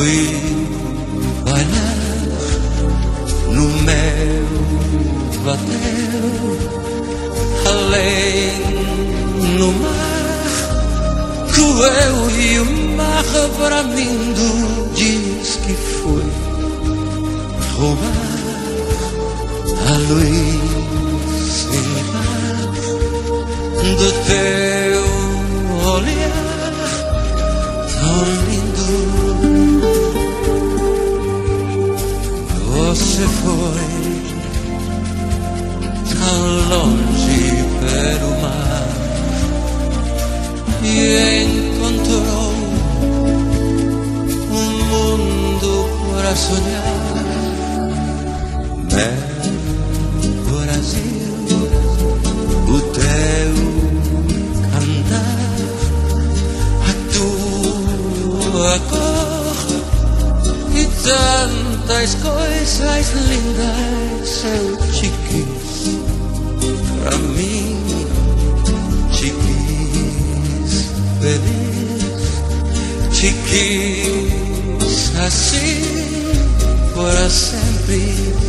Fui bailar no meu batel, além no mar, cruel e o mar mim diz que foi roubar a luz do teu longe pelo mar e encontrou um mundo para sonhar. Meu Brasil, o teu cantar, a tua cor e tantas coisas lindas eu te feliz, te quis assim para sempre.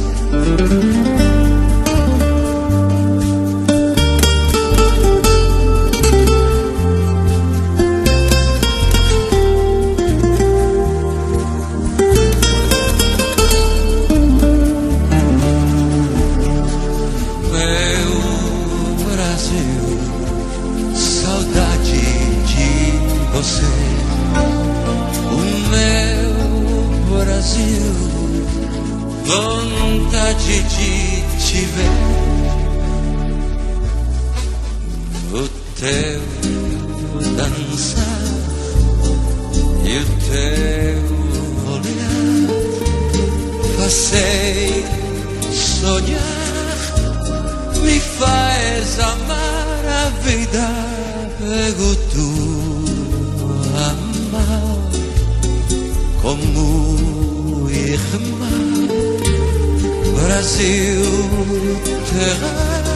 Você. O meu Brasil, vontade de te ver. O teu dançar e o teu olhar, passei sonhar me faz amar a vida. Pego tu amar como irmã. Brasil, terra